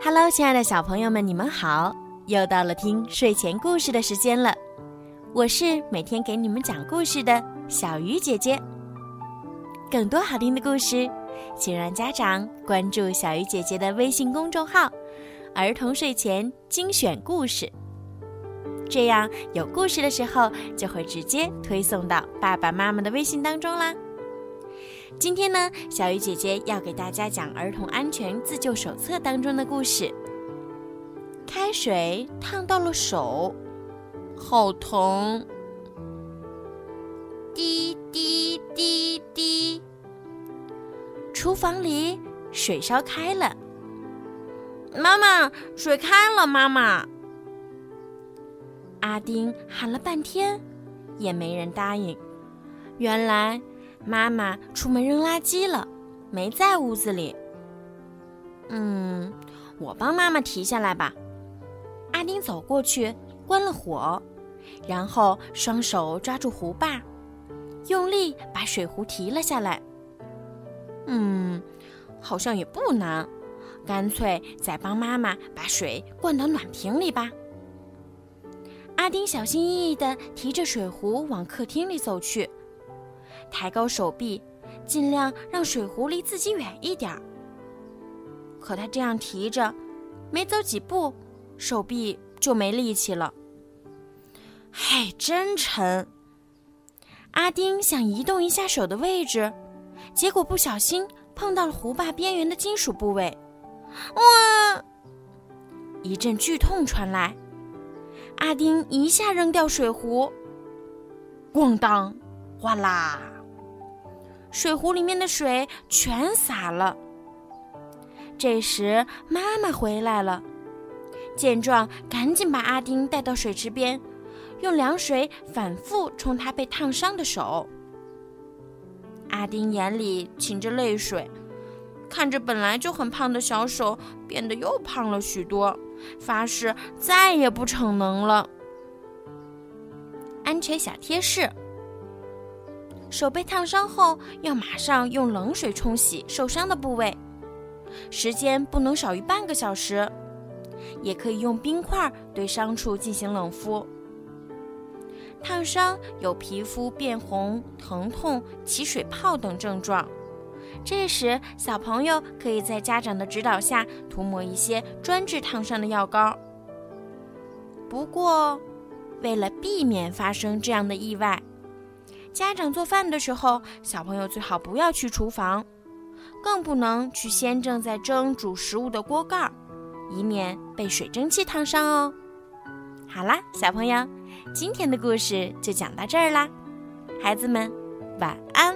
Hello，亲爱的小朋友们，你们好！又到了听睡前故事的时间了。我是每天给你们讲故事的小鱼姐姐。更多好听的故事，请让家长关注小鱼姐姐的微信公众号“儿童睡前精选故事”，这样有故事的时候就会直接推送到爸爸妈妈的微信当中啦。今天呢，小鱼姐姐要给大家讲《儿童安全自救手册》当中的故事。开水烫到了手，好疼！滴滴滴滴，厨房里水烧开了。妈妈，水开了！妈妈，阿丁喊了半天，也没人答应。原来。妈妈出门扔垃圾了，没在屋子里。嗯，我帮妈妈提下来吧。阿丁走过去，关了火，然后双手抓住壶把，用力把水壶提了下来。嗯，好像也不难，干脆再帮妈妈把水灌到暖瓶里吧。阿丁小心翼翼地提着水壶往客厅里走去。抬高手臂，尽量让水壶离自己远一点儿。可他这样提着，没走几步，手臂就没力气了。嘿，真沉！阿丁想移动一下手的位置，结果不小心碰到了壶把边缘的金属部位。哇！一阵剧痛传来，阿丁一下扔掉水壶，咣当，哗啦！水壶里面的水全洒了。这时妈妈回来了，见状赶紧把阿丁带到水池边，用凉水反复冲他被烫伤的手。阿丁眼里噙着泪水，看着本来就很胖的小手变得又胖了许多，发誓再也不逞能了。安全小贴士。手被烫伤后，要马上用冷水冲洗受伤的部位，时间不能少于半个小时。也可以用冰块对伤处进行冷敷。烫伤有皮肤变红、疼痛、起水泡等症状，这时小朋友可以在家长的指导下涂抹一些专治烫伤的药膏。不过，为了避免发生这样的意外。家长做饭的时候，小朋友最好不要去厨房，更不能去先正在蒸煮食物的锅盖，以免被水蒸气烫伤哦。好啦，小朋友，今天的故事就讲到这儿啦，孩子们，晚安。